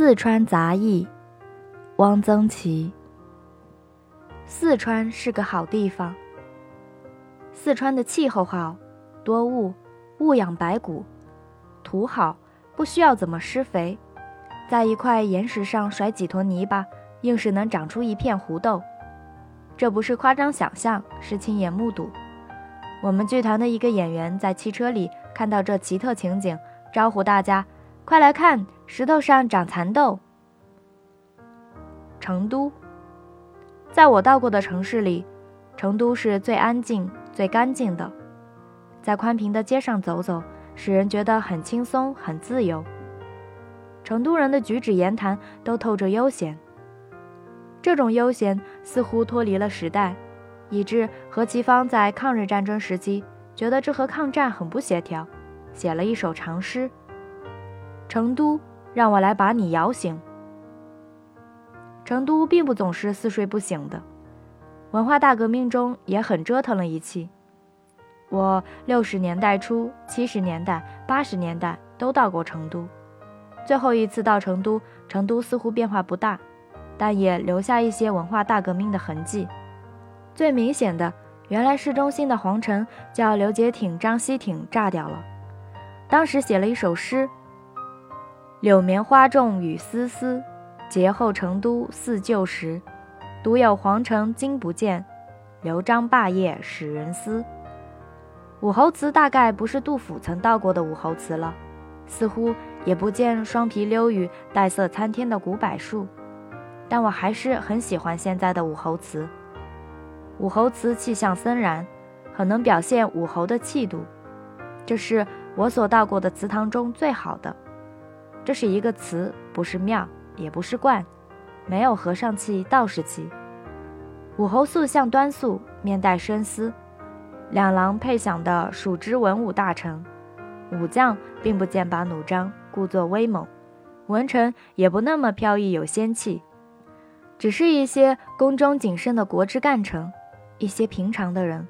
四川杂役，汪曾祺。四川是个好地方。四川的气候好，多雾，雾养白骨；土好，不需要怎么施肥，在一块岩石上甩几坨泥巴，硬是能长出一片胡豆。这不是夸张想象，是亲眼目睹。我们剧团的一个演员在汽车里看到这奇特情景，招呼大家。快来看，石头上长蚕豆。成都，在我到过的城市里，成都是最安静、最干净的。在宽平的街上走走，使人觉得很轻松、很自由。成都人的举止言谈都透着悠闲，这种悠闲似乎脱离了时代，以致何其芳在抗日战争时期觉得这和抗战很不协调，写了一首长诗。成都，让我来把你摇醒。成都并不总是似睡不醒的，文化大革命中也很折腾了一气。我六十年代初、七十年代、八十年代都到过成都。最后一次到成都，成都似乎变化不大，但也留下一些文化大革命的痕迹。最明显的，原来市中心的皇城叫刘杰挺、张西挺炸掉了，当时写了一首诗。柳棉花重雨丝丝，节后成都似旧时。独有皇城今不见，刘璋霸业使人思。武侯祠大概不是杜甫曾到过的武侯祠了，似乎也不见双皮溜雨、黛色参天的古柏树，但我还是很喜欢现在的武侯祠。武侯祠气象森然，很能表现武侯的气度，这是我所到过的祠堂中最好的。这是一个祠，不是庙，也不是观，没有和尚气、道士气。武侯塑像端肃，面带深思。两廊配享的属之文武大臣，武将并不剑拔弩张，故作威猛；文臣也不那么飘逸有仙气，只是一些宫中谨慎的国之干臣，一些平常的人。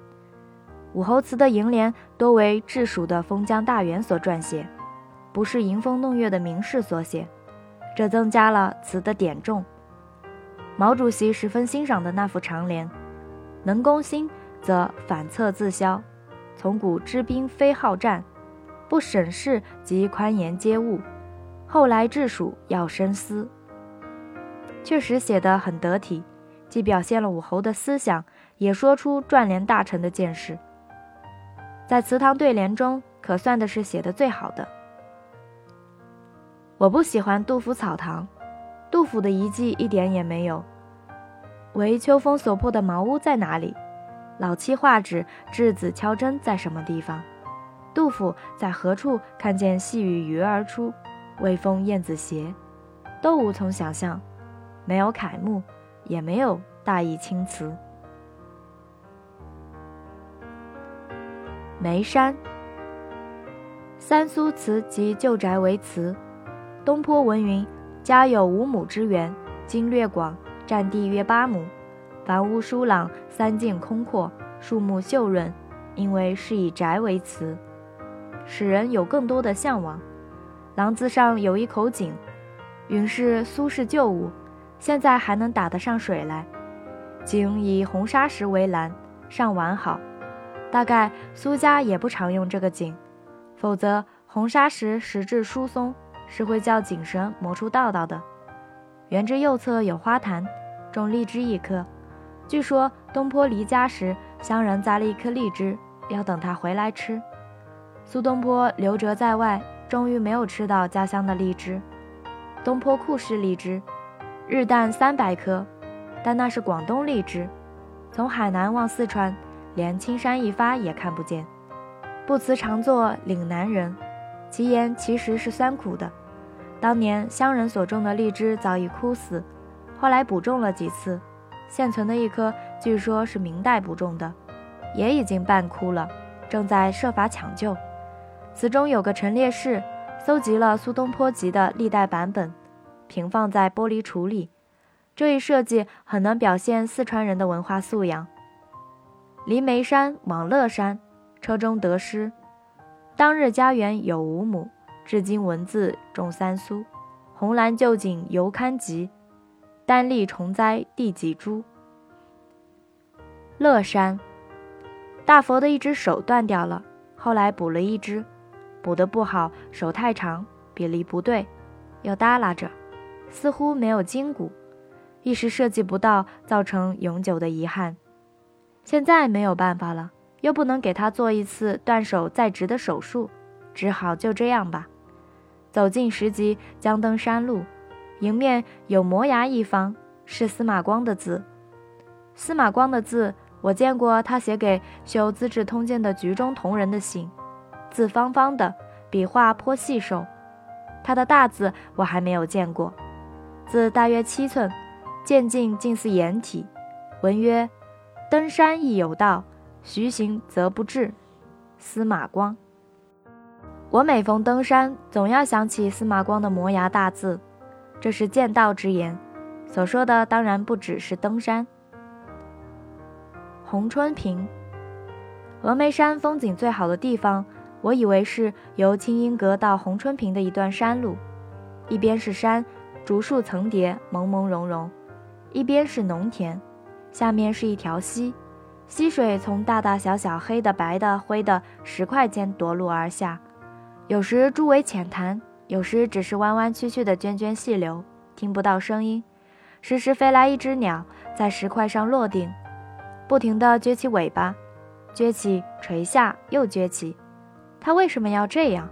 武侯祠的楹联多为治蜀的封疆大员所撰写。不是迎风弄月的名士所写，这增加了词的点重。毛主席十分欣赏的那副长联：“能攻心，则反侧自消；从古知兵非好战，不审事即宽严皆误。后来治蜀要深思。”确实写得很得体，既表现了武侯的思想，也说出撰联大臣的见识。在祠堂对联中，可算的是写得最好的。我不喜欢杜甫草堂，杜甫的遗迹一点也没有。唯秋风所破的茅屋在哪里？老七画纸、稚子敲针在什么地方？杜甫在何处看见细雨鱼儿出，微风燕子斜？都无从想象。没有楷目，也没有大义青瓷。眉山，三苏祠及旧宅为祠。东坡文云：“家有五亩之园，经略广，占地约八亩，房屋疏朗，三径空阔，树木秀润，因为是以宅为词，使人有更多的向往。廊子上有一口井，云是苏轼旧物，现在还能打得上水来。井以红砂石为栏，尚完好。大概苏家也不常用这个井，否则红砂石石质疏松。”是会叫井绳磨出道道的。园之右侧有花坛，种荔枝一棵。据说东坡离家时，乡人栽了一棵荔枝，要等他回来吃。苏东坡流谪在外，终于没有吃到家乡的荔枝。东坡酷嗜荔枝，日啖三百颗，但那是广东荔枝，从海南往四川，连青山一发也看不见。不辞常作岭南人，其言其实是酸苦的。当年乡人所种的荔枝早已枯死，后来补种了几次，现存的一棵据说是明代补种的，也已经半枯了，正在设法抢救。祠中有个陈列室，搜集了苏东坡集的历代版本，平放在玻璃橱里。这一设计很能表现四川人的文化素养。离眉山往乐山，车中得失：当日家园有五亩。至今文字种三苏，红蓝旧景犹堪及，丹立重栽第几株？乐山，大佛的一只手断掉了，后来补了一只，补得不好，手太长，比例不对，又耷拉着，似乎没有筋骨，一时设计不到，造成永久的遗憾。现在没有办法了，又不能给他做一次断手再植的手术，只好就这样吧。走进石级将登山路，迎面有摩崖一方，是司马光的字。司马光的字，我见过他写给修《资治通鉴》的局中同仁的信，字方方的，笔画颇细瘦。他的大字我还没有见过，字大约七寸，渐近近似颜体，文曰。登山亦有道，徐行则不至。司马光。我每逢登山，总要想起司马光的摩崖大字，这是见道之言。所说的当然不只是登山。红春坪，峨眉山风景最好的地方，我以为是由清音阁到红春坪的一段山路，一边是山，竹树层叠，朦朦胧胧；一边是农田。下面是一条溪，溪水从大大小小、黑的、白的、灰的石块间夺路而下，有时诸为浅潭，有时只是弯弯曲曲的涓涓细流，听不到声音。时时飞来一只鸟，在石块上落定，不停地撅起尾巴，撅起垂下又撅起。它为什么要这样？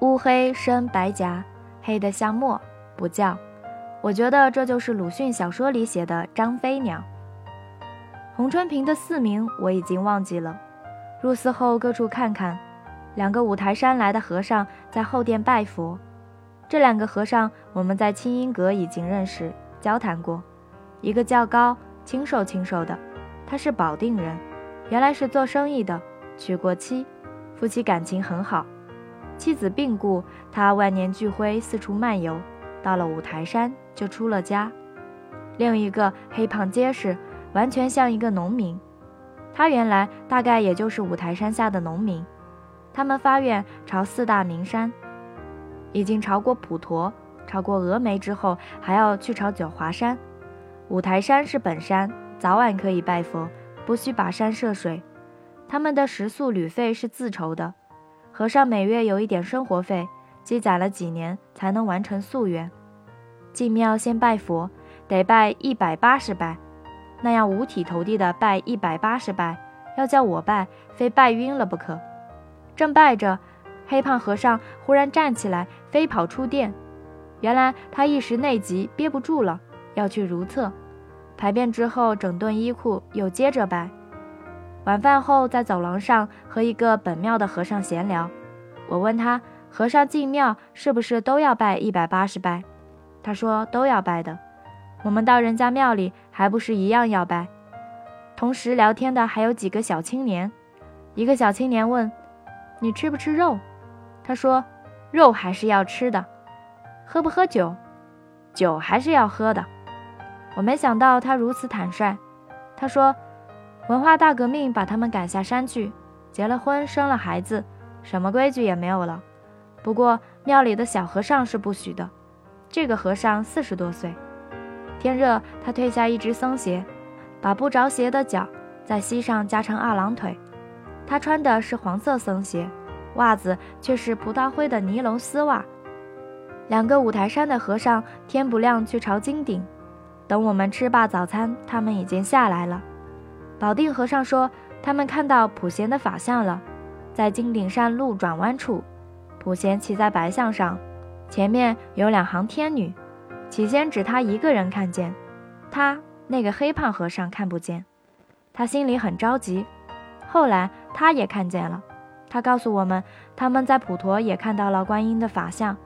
乌黑深白颊，黑得像墨，不叫。我觉得这就是鲁迅小说里写的张飞鸟。洪春平的寺名我已经忘记了。入寺后各处看看，两个五台山来的和尚在后殿拜佛。这两个和尚我们在清音阁已经认识，交谈过。一个较高，清瘦清瘦的，他是保定人，原来是做生意的，娶过妻，夫妻感情很好。妻子病故，他万念俱灰，四处漫游。到了五台山就出了家，另一个黑胖结实，完全像一个农民。他原来大概也就是五台山下的农民。他们发愿朝四大名山，已经朝过普陀，朝过峨眉之后，还要去朝九华山。五台山是本山，早晚可以拜佛，不需跋山涉水。他们的食宿旅费是自筹的，和尚每月有一点生活费。积攒了几年才能完成夙愿。进庙先拜佛，得拜一百八十拜，那样五体投地的拜一百八十拜，要叫我拜，非拜晕了不可。正拜着，黑胖和尚忽然站起来，飞跑出殿。原来他一时内急，憋不住了，要去如厕。排便之后，整顿衣裤，又接着拜。晚饭后，在走廊上和一个本庙的和尚闲聊，我问他。和尚进庙是不是都要拜一百八十拜？他说都要拜的。我们到人家庙里还不是一样要拜？同时聊天的还有几个小青年。一个小青年问：“你吃不吃肉？”他说：“肉还是要吃的。”喝不喝酒？酒还是要喝的。我没想到他如此坦率。他说：“文化大革命把他们赶下山去，结了婚，生了孩子，什么规矩也没有了。”不过庙里的小和尚是不许的。这个和尚四十多岁，天热，他褪下一只僧鞋，把不着鞋的脚在膝上加成二郎腿。他穿的是黄色僧鞋，袜子却是葡萄灰的尼龙丝袜。两个五台山的和尚天不亮去朝金顶，等我们吃罢早餐，他们已经下来了。保定和尚说，他们看到普贤的法相了，在金顶山路转弯处。普贤骑在白象上，前面有两行天女。起先只他一个人看见，他那个黑胖和尚看不见，他心里很着急。后来他也看见了，他告诉我们，他们在普陀也看到了观音的法相，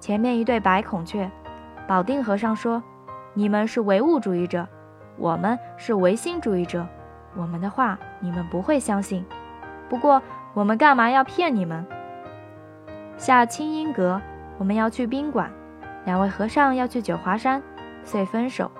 前面一对白孔雀。保定和尚说：“你们是唯物主义者，我们是唯心主义者，我们的话你们不会相信。不过我们干嘛要骗你们？”下清音阁，我们要去宾馆，两位和尚要去九华山，遂分手。